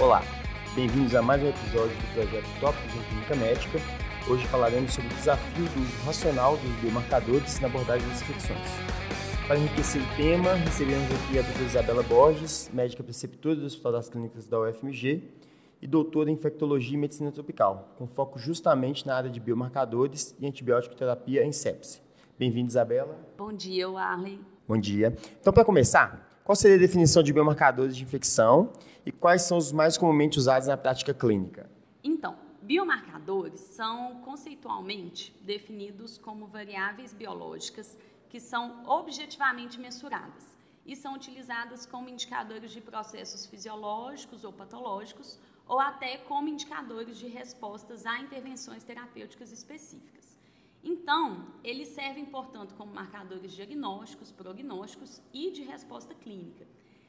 Olá, bem-vindos a mais um episódio do projeto Tópicos em Clínica Médica. Hoje falaremos sobre o desafio do uso racional dos biomarcadores na abordagem das infecções. Para enriquecer o tema, recebemos aqui a doutora Isabela Borges, médica preceptora do Hospital das Clínicas da UFMG e doutora em infectologia e medicina tropical, com foco justamente na área de biomarcadores e antibiótico terapia em sepse. Bem-vinda, Isabela. Bom dia, Arley. Bom dia. Então, para começar, qual seria a definição de biomarcadores de infecção e quais são os mais comumente usados na prática clínica? Então, biomarcadores são conceitualmente definidos como variáveis biológicas que são objetivamente mensuradas e são utilizadas como indicadores de processos fisiológicos ou patológicos ou até como indicadores de respostas a intervenções terapêuticas específicas. Então, eles servem, portanto, como marcadores diagnósticos, prognósticos e de resposta clínica,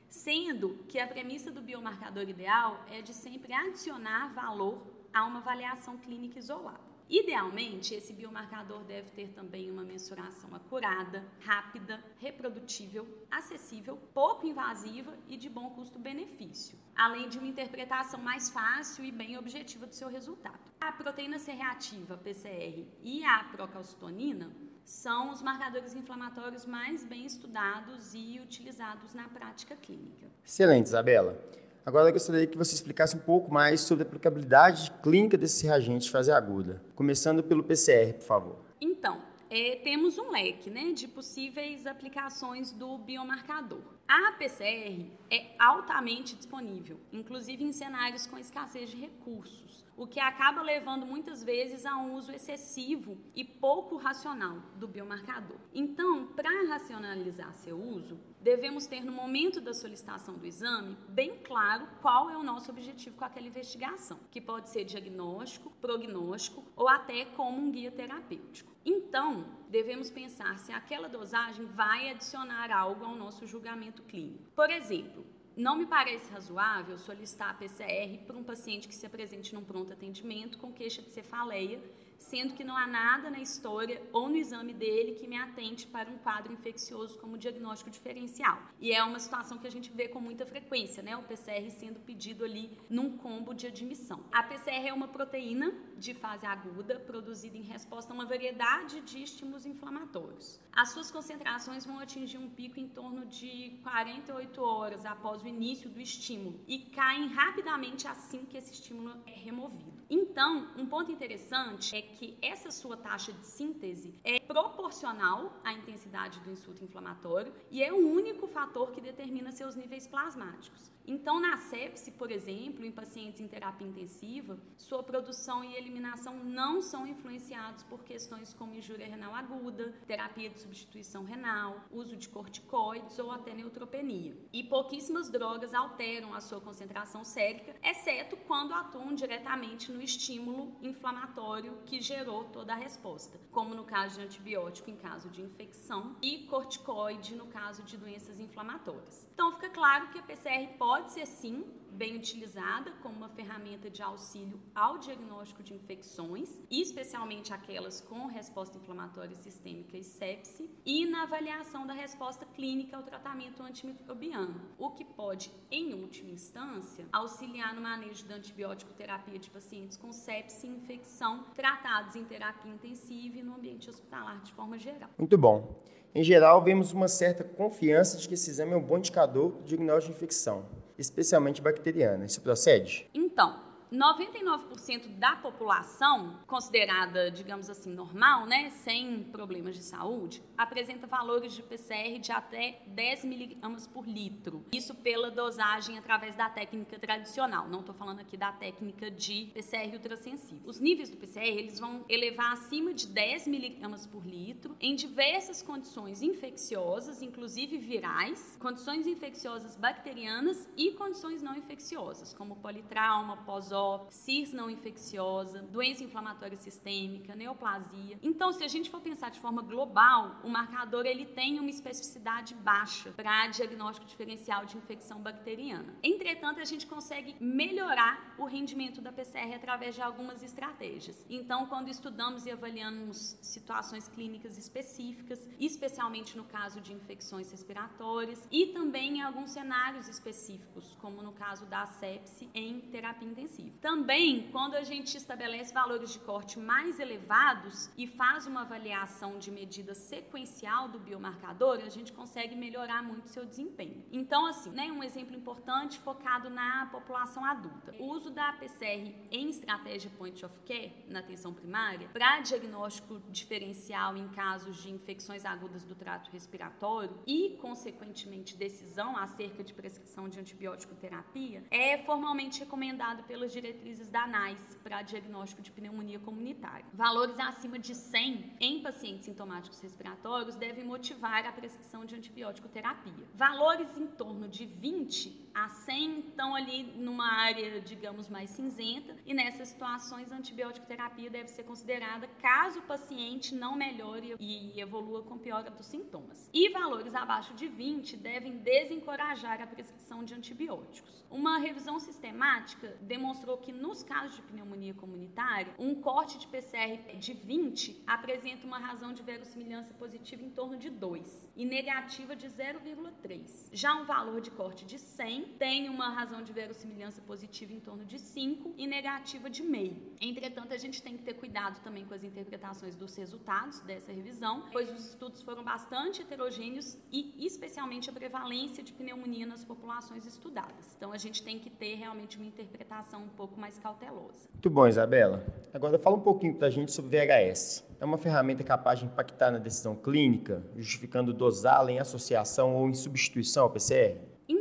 sendo que a premissa do biomarcador ideal é de sempre adicionar valor a uma avaliação clínica isolada. Idealmente, esse biomarcador deve ter também uma mensuração acurada, rápida, reprodutível, acessível, pouco invasiva e de bom custo-benefício, além de uma interpretação mais fácil e bem objetiva do seu resultado. A proteína C reativa, PCR, e a procalcitonina são os marcadores inflamatórios mais bem estudados e utilizados na prática clínica. Excelente, Isabela. Agora eu gostaria que você explicasse um pouco mais sobre a aplicabilidade clínica desse reagente de fase aguda, começando pelo PCR, por favor. Então, é, temos um leque né, de possíveis aplicações do biomarcador. A PCR é altamente disponível, inclusive em cenários com escassez de recursos, o que acaba levando muitas vezes a um uso excessivo e pouco racional do biomarcador. Então, para racionalizar seu uso, devemos ter no momento da solicitação do exame bem claro qual é o nosso objetivo com aquela investigação, que pode ser diagnóstico, prognóstico ou até como um guia terapêutico. Então, devemos pensar se aquela dosagem vai adicionar algo ao nosso julgamento clínico. Por exemplo, não me parece razoável solicitar a PCR para um paciente que se apresente num pronto atendimento com queixa de cefaleia sendo que não há nada na história ou no exame dele que me atente para um quadro infeccioso como diagnóstico diferencial. E é uma situação que a gente vê com muita frequência, né? O PCR sendo pedido ali num combo de admissão. A PCR é uma proteína de fase aguda produzida em resposta a uma variedade de estímulos inflamatórios. As suas concentrações vão atingir um pico em torno de 48 horas após o início do estímulo e caem rapidamente assim que esse estímulo é removido. Então, um ponto interessante é que essa sua taxa de síntese é proporcional à intensidade do insulto inflamatório e é o único fator que determina seus níveis plasmáticos. Então, na sepse, por exemplo, em pacientes em terapia intensiva, sua produção e eliminação não são influenciados por questões como injúria renal aguda, terapia de substituição renal, uso de corticoides ou até neutropenia. E pouquíssimas drogas alteram a sua concentração sérica, exceto quando atuam diretamente no estímulo inflamatório que gerou toda a resposta, como no caso de antibiótico em caso de infecção e corticoide no caso de doenças inflamatórias. Então, fica claro que a PCR pode ser sim bem utilizada como uma ferramenta de auxílio ao diagnóstico de infecções, especialmente aquelas com resposta inflamatória sistêmica e sepse, e na avaliação da resposta clínica ao tratamento antimicrobiano, o que pode, em última instância, auxiliar no manejo da antibiótico terapia de pacientes com sepse e infecção tratados em terapia intensiva e no ambiente hospitalar de forma geral. Muito bom. Em geral, vemos uma certa confiança de que esse exame é um bom indicador do diagnóstico de infecção especialmente bacteriana. Isso procede? Então, 99% da população considerada, digamos assim, normal, né, sem problemas de saúde, apresenta valores de PCR de até 10 miligramas por litro. Isso pela dosagem através da técnica tradicional. Não estou falando aqui da técnica de PCR ultrassensível. Os níveis do PCR eles vão elevar acima de 10 miligramas por litro em diversas condições infecciosas, inclusive virais, condições infecciosas bacterianas e condições não infecciosas, como politrauma, pós XOP, CIRS não infecciosa, doença inflamatória sistêmica, neoplasia. Então, se a gente for pensar de forma global, o marcador ele tem uma especificidade baixa para diagnóstico diferencial de infecção bacteriana. Entretanto, a gente consegue melhorar o rendimento da PCR através de algumas estratégias. Então, quando estudamos e avaliamos situações clínicas específicas, especialmente no caso de infecções respiratórias e também em alguns cenários específicos, como no caso da sepse em terapia intensiva. Também, quando a gente estabelece valores de corte mais elevados e faz uma avaliação de medida sequencial do biomarcador, a gente consegue melhorar muito seu desempenho. Então, assim, né, um exemplo importante focado na população adulta. O uso da PCR em estratégia point of care, na atenção primária, para diagnóstico diferencial em casos de infecções agudas do trato respiratório e, consequentemente, decisão acerca de prescrição de antibiótico terapia, é formalmente recomendado pelas diretrizes da ANAIS para diagnóstico de pneumonia comunitária. Valores acima de 100 em pacientes sintomáticos respiratórios devem motivar a prescrição de antibiótico terapia. Valores em torno de 20 a 100 estão ali numa área, digamos, mais cinzenta, e nessas situações a antibiótico terapia deve ser considerada caso o paciente não melhore e evolua com piora dos sintomas. E valores abaixo de 20 devem desencorajar a prescrição de antibióticos. Uma revisão sistemática demonstrou que nos casos de pneumonia comunitária, um corte de PCR de 20 apresenta uma razão de verossimilhança positiva em torno de 2 e negativa de 0,3. Já um valor de corte de 100 tem uma razão de verossimilhança positiva em torno de 5 e negativa de meio. Entretanto, a gente tem que ter cuidado também com as interpretações dos resultados dessa revisão, pois os estudos foram bastante heterogêneos e especialmente a prevalência de pneumonia nas populações estudadas. Então, a gente tem que ter realmente uma interpretação um pouco mais cautelosa. Muito bom, Isabela. Agora fala um pouquinho para a gente sobre VHS. É uma ferramenta capaz de impactar na decisão clínica, justificando dosá-la em associação ou em substituição ao PCR?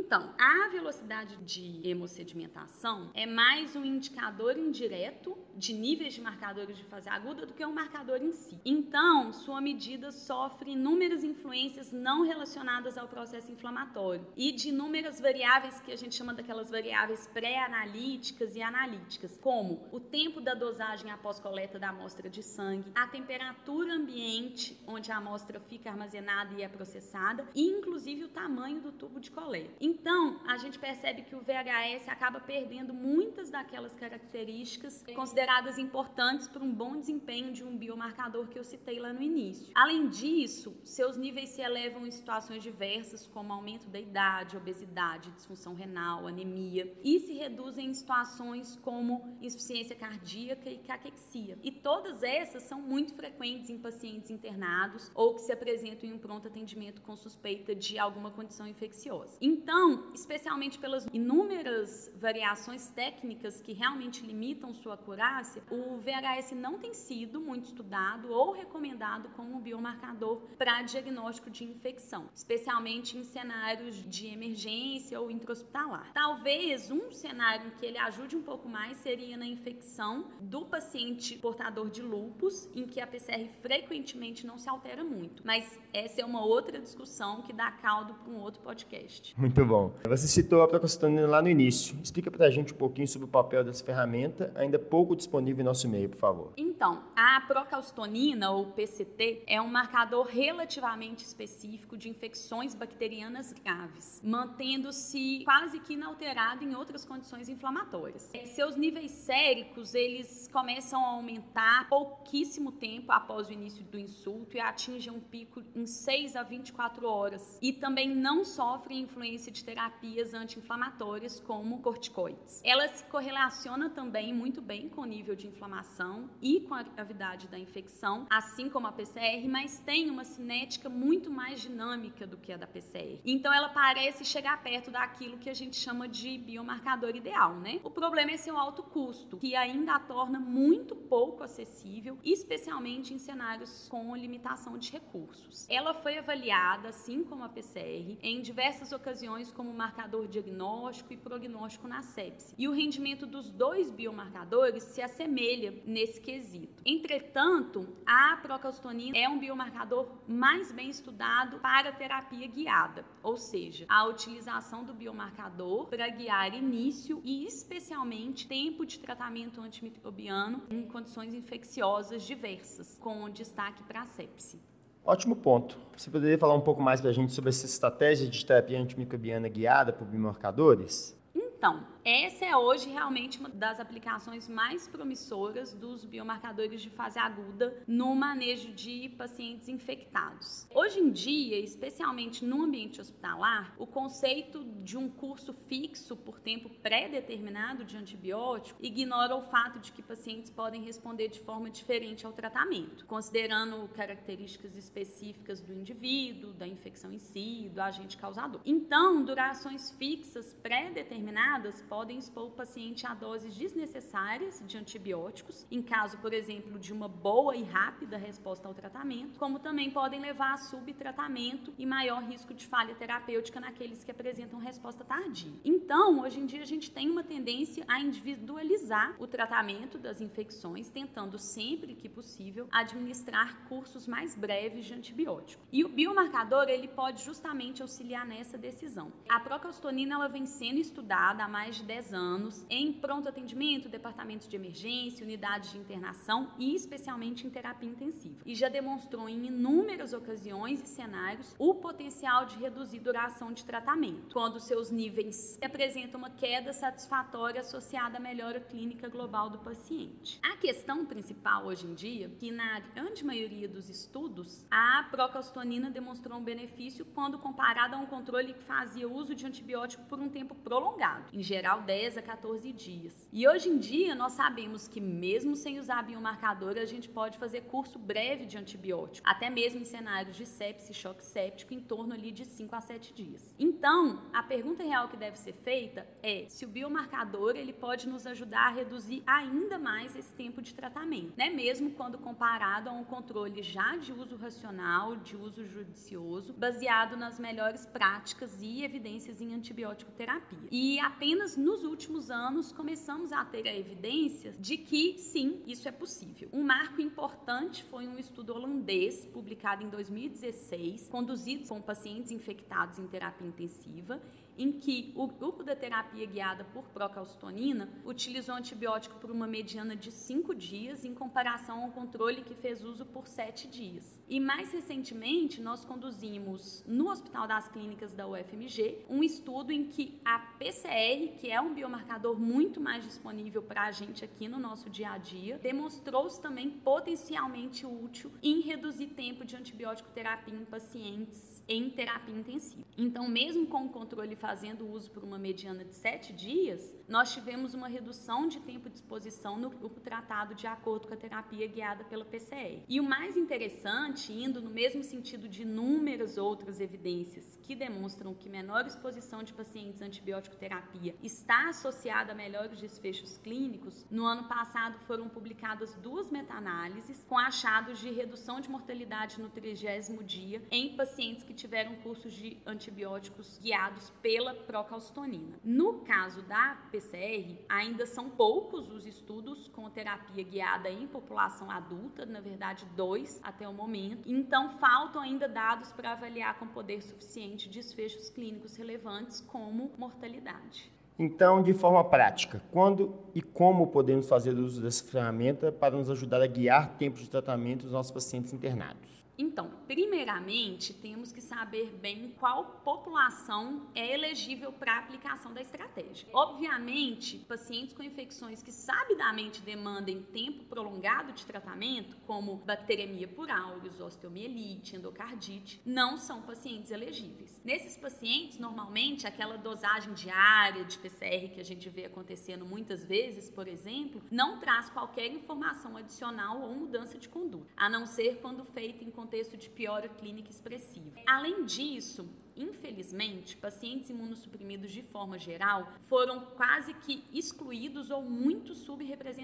Então, a velocidade de hemossedimentação é mais um indicador indireto de níveis de marcadores de fase aguda do que um marcador em si. Então, sua medida sofre inúmeras influências não relacionadas ao processo inflamatório e de inúmeras variáveis que a gente chama daquelas variáveis pré-analíticas e analíticas, como o tempo da dosagem após coleta da amostra de sangue, a temperatura ambiente onde a amostra fica armazenada e é processada e inclusive o tamanho do tubo de coleta. Então, a gente percebe que o VHS acaba perdendo muitas daquelas características consideradas importantes para um bom desempenho de um biomarcador que eu citei lá no início. Além disso, seus níveis se elevam em situações diversas, como aumento da idade, obesidade, disfunção renal, anemia, e se reduzem em situações como insuficiência cardíaca e caquexia. E todas essas são muito frequentes em pacientes internados ou que se apresentam em um pronto atendimento com suspeita de alguma condição infecciosa. Então, especialmente pelas inúmeras variações técnicas que realmente limitam sua acurácia, o VHS não tem sido muito estudado ou recomendado como biomarcador para diagnóstico de infecção, especialmente em cenários de emergência ou intra-hospitalar. Talvez um cenário que ele ajude um pouco mais seria na infecção do paciente portador de lupus, em que a PCR frequentemente não se altera muito. Mas essa é uma outra discussão que dá caldo para um outro podcast. Muito bom. Você citou a procalcitonina lá no início. Explica para a gente um pouquinho sobre o papel dessa ferramenta, ainda pouco disponível em nosso e-mail, por favor. Então, a procalcitonina, ou PCT, é um marcador relativamente específico de infecções bacterianas graves, mantendo-se quase que inalterado em outras condições inflamatórias. Seus níveis séricos, eles começam a aumentar pouquíssimo tempo após o início do insulto e atingem um pico em 6 a 24 horas. E também não sofrem influência de terapias anti-inflamatórias como corticoides. Ela se correlaciona também muito bem com o nível de inflamação e com a gravidade da infecção, assim como a PCR, mas tem uma cinética muito mais dinâmica do que a da PCR. Então ela parece chegar perto daquilo que a gente chama de biomarcador ideal, né? O problema é seu alto custo, que ainda a torna muito pouco acessível, especialmente em cenários com limitação de recursos. Ela foi avaliada, assim como a PCR, em diversas ocasiões como marcador diagnóstico e prognóstico na sepse. E o rendimento dos dois biomarcadores se assemelha nesse quesito. Entretanto, a procalcitonina é um biomarcador mais bem estudado para terapia guiada, ou seja, a utilização do biomarcador para guiar início e especialmente tempo de tratamento antimicrobiano em condições infecciosas diversas, com destaque para a sepse. Ótimo ponto. Você poderia falar um pouco mais para a gente sobre essa estratégia de terapia antimicrobiana guiada por biomarcadores? Então, essa é hoje realmente uma das aplicações mais promissoras dos biomarcadores de fase aguda no manejo de pacientes infectados. Hoje em dia, especialmente no ambiente hospitalar, o conceito de um curso fixo por tempo pré-determinado de antibiótico ignora o fato de que pacientes podem responder de forma diferente ao tratamento, considerando características específicas do indivíduo, da infecção em si, do agente causador. Então, durações fixas pré-determinadas podem expor o paciente a doses desnecessárias de antibióticos, em caso, por exemplo, de uma boa e rápida resposta ao tratamento, como também podem levar a subtratamento e maior risco de falha terapêutica naqueles que apresentam resposta tardia. Então, hoje em dia, a gente tem uma tendência a individualizar o tratamento das infecções, tentando sempre que possível administrar cursos mais breves de antibiótico. E o biomarcador, ele pode justamente auxiliar nessa decisão. A procalcitonina ela vem sendo estudada há mais de 10 anos em pronto atendimento, departamentos de emergência, unidades de internação e especialmente em terapia intensiva. E já demonstrou em inúmeras ocasiões e cenários o potencial de reduzir duração de tratamento, quando seus níveis apresentam uma queda satisfatória associada à melhora clínica global do paciente. A questão principal hoje em dia, é que na grande maioria dos estudos, a procalcitonina demonstrou um benefício quando comparada a um controle que fazia uso de antibiótico por um tempo prolongado, em geral 10 10 a 14 dias. E hoje em dia nós sabemos que mesmo sem usar biomarcador, a gente pode fazer curso breve de antibiótico, até mesmo em cenários de sepse, choque séptico, em torno ali de 5 a 7 dias. Então, a pergunta real que deve ser feita é se o biomarcador ele pode nos ajudar a reduzir ainda mais esse tempo de tratamento, né? Mesmo quando comparado a um controle já de uso racional, de uso judicioso, baseado nas melhores práticas e evidências em antibiótico terapia. E apenas nos últimos anos começamos a ter a evidência de que sim, isso é possível. Um marco importante foi um estudo holandês publicado em 2016, conduzido com pacientes infectados em terapia intensiva em que o grupo da terapia guiada por procalcitonina utilizou antibiótico por uma mediana de 5 dias, em comparação ao controle que fez uso por 7 dias. E mais recentemente, nós conduzimos no Hospital das Clínicas da UFMG um estudo em que a PCR, que é um biomarcador muito mais disponível para a gente aqui no nosso dia a dia, demonstrou-se também potencialmente útil em reduzir tempo de antibiótico terapia em pacientes em terapia intensiva. Então, mesmo com o controle fazendo uso por uma mediana de sete dias, nós tivemos uma redução de tempo de exposição no grupo tratado de acordo com a terapia guiada pela PCR. E o mais interessante, indo no mesmo sentido de inúmeras outras evidências que demonstram que menor exposição de pacientes à antibiótico terapia está associada a melhores desfechos clínicos, no ano passado foram publicadas duas meta-análises com achados de redução de mortalidade no trigésimo dia em pacientes que tiveram cursos de antibióticos guiados pela procalcitonina. No caso da PCR, ainda são poucos os estudos com terapia guiada em população adulta, na verdade, dois até o momento. Então, faltam ainda dados para avaliar com poder suficiente desfechos clínicos relevantes, como mortalidade. Então, de forma prática, quando e como podemos fazer uso dessa ferramenta para nos ajudar a guiar tempos de tratamento dos nossos pacientes internados? Então, primeiramente, temos que saber bem qual população é elegível para a aplicação da estratégia. Obviamente, pacientes com infecções que sabidamente demandem tempo prolongado de tratamento, como bacteremia por aureus, osteomielite, endocardite, não são pacientes elegíveis. Nesses pacientes, normalmente, aquela dosagem diária de PCR que a gente vê acontecendo muitas vezes, por exemplo, não traz qualquer informação adicional ou mudança de conduta, a não ser quando feita em contexto de piora clínica expressiva. Além disso, Infelizmente, pacientes imunossuprimidos de forma geral foram quase que excluídos ou muito subrepresentados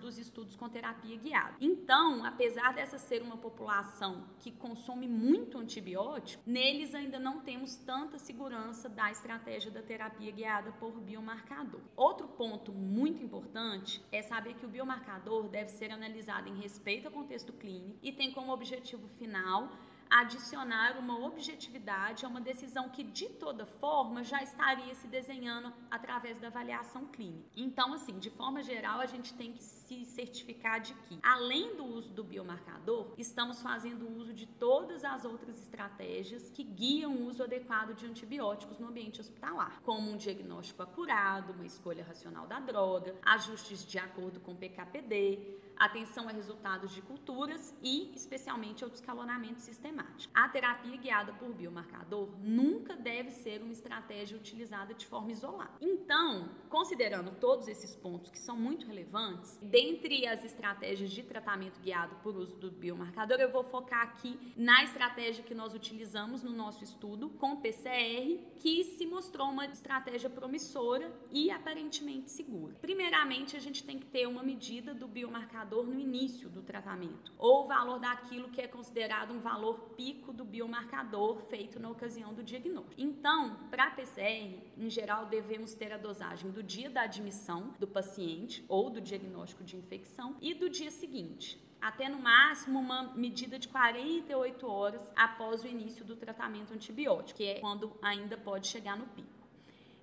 dos estudos com terapia guiada. Então, apesar dessa ser uma população que consome muito antibiótico, neles ainda não temos tanta segurança da estratégia da terapia guiada por biomarcador. Outro ponto muito importante é saber que o biomarcador deve ser analisado em respeito ao contexto clínico e tem como objetivo final adicionar uma objetividade a uma decisão que, de toda forma, já estaria se desenhando através da avaliação clínica. Então, assim, de forma geral, a gente tem que se certificar de que, além do uso do biomarcador, estamos fazendo uso de todas as outras estratégias que guiam o uso adequado de antibióticos no ambiente hospitalar, como um diagnóstico acurado, uma escolha racional da droga, ajustes de acordo com o PKPD, atenção a resultados de culturas e, especialmente, ao descalonamento sistemático. A terapia guiada por biomarcador nunca deve ser uma estratégia utilizada de forma isolada. Então, considerando todos esses pontos que são muito relevantes, dentre as estratégias de tratamento guiado por uso do biomarcador, eu vou focar aqui na estratégia que nós utilizamos no nosso estudo com PCR, que se mostrou uma estratégia promissora e aparentemente segura. Primeiramente, a gente tem que ter uma medida do biomarcador biomarcador no início do tratamento, ou o valor daquilo que é considerado um valor pico do biomarcador feito na ocasião do diagnóstico. Então, para PCR, em geral, devemos ter a dosagem do dia da admissão do paciente ou do diagnóstico de infecção e do dia seguinte até no máximo uma medida de 48 horas após o início do tratamento antibiótico, que é quando ainda pode chegar no pico.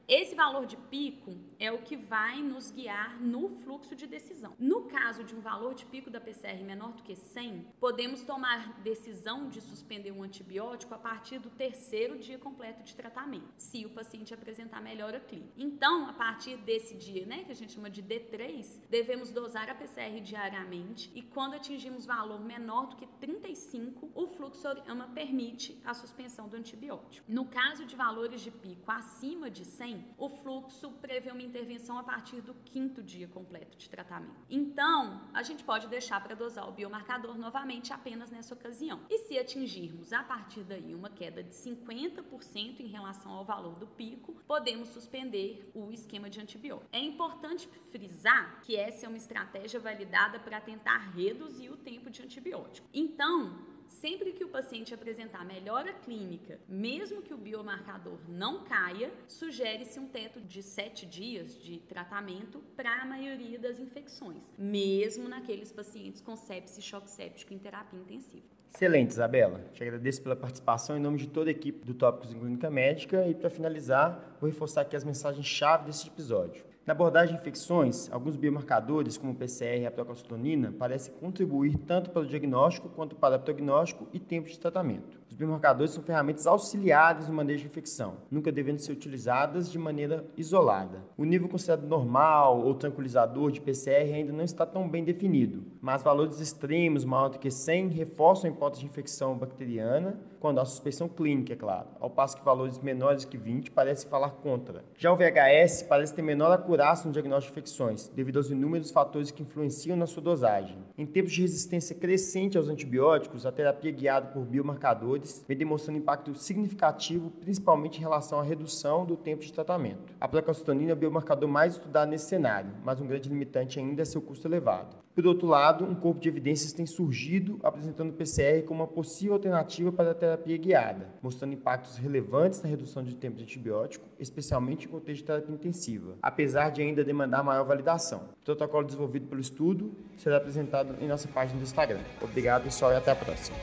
Esse valor de pico é o que vai nos guiar no fluxo de decisão. No caso de um valor de pico da PCR menor do que 100, podemos tomar decisão de suspender um antibiótico a partir do terceiro dia completo de tratamento, se o paciente apresentar melhora clínica. Então, a partir desse dia, né, que a gente chama de D3, devemos dosar a PCR diariamente e quando atingimos valor menor do que 35, o fluxorama permite a suspensão do antibiótico. No caso de valores de pico acima de 100, o fluxo prevê uma intervenção a partir do quinto dia completo de tratamento. Então, a gente pode deixar para dosar o biomarcador novamente apenas nessa ocasião. E se atingirmos a partir daí uma queda de 50% em relação ao valor do pico, podemos suspender o esquema de antibiótico. É importante frisar que essa é uma estratégia validada para tentar reduzir o tempo de antibiótico. Então, Sempre que o paciente apresentar melhora clínica, mesmo que o biomarcador não caia, sugere-se um teto de 7 dias de tratamento para a maioria das infecções, mesmo naqueles pacientes com sepsis choque séptico em terapia intensiva. Excelente, Isabela. Te agradeço pela participação em nome de toda a equipe do Tópicos em Clínica Médica e, para finalizar, vou reforçar aqui as mensagens-chave desse episódio. Na abordagem de infecções, alguns biomarcadores, como o PCR e a procalcitonina, parecem contribuir tanto para o diagnóstico quanto para o prognóstico e tempo de tratamento. Os biomarcadores são ferramentas auxiliares no manejo de infecção, nunca devendo ser utilizadas de maneira isolada. O nível considerado normal ou tranquilizador de PCR ainda não está tão bem definido, mas valores extremos maior do que 100 reforçam a hipótese de infecção bacteriana, quando há suspeição clínica, é claro, ao passo que valores menores que 20 parecem falar contra. Já o VHS parece ter menor acurácia no diagnóstico de infecções, devido aos inúmeros fatores que influenciam na sua dosagem. Em tempos de resistência crescente aos antibióticos, a terapia guiada por biomarcadores vem demonstrando impacto significativo, principalmente em relação à redução do tempo de tratamento. A placalcitonina é o biomarcador mais estudado nesse cenário, mas um grande limitante ainda é seu custo elevado. Por outro lado, um corpo de evidências tem surgido apresentando o PCR como uma possível alternativa para a terapia guiada, mostrando impactos relevantes na redução de tempo de antibiótico, especialmente em contexto de terapia intensiva, apesar de ainda demandar maior validação. O protocolo desenvolvido pelo estudo será apresentado em nossa página do Instagram. Obrigado, pessoal, e até a próxima.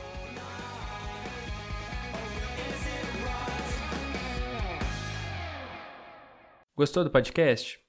Gostou do podcast?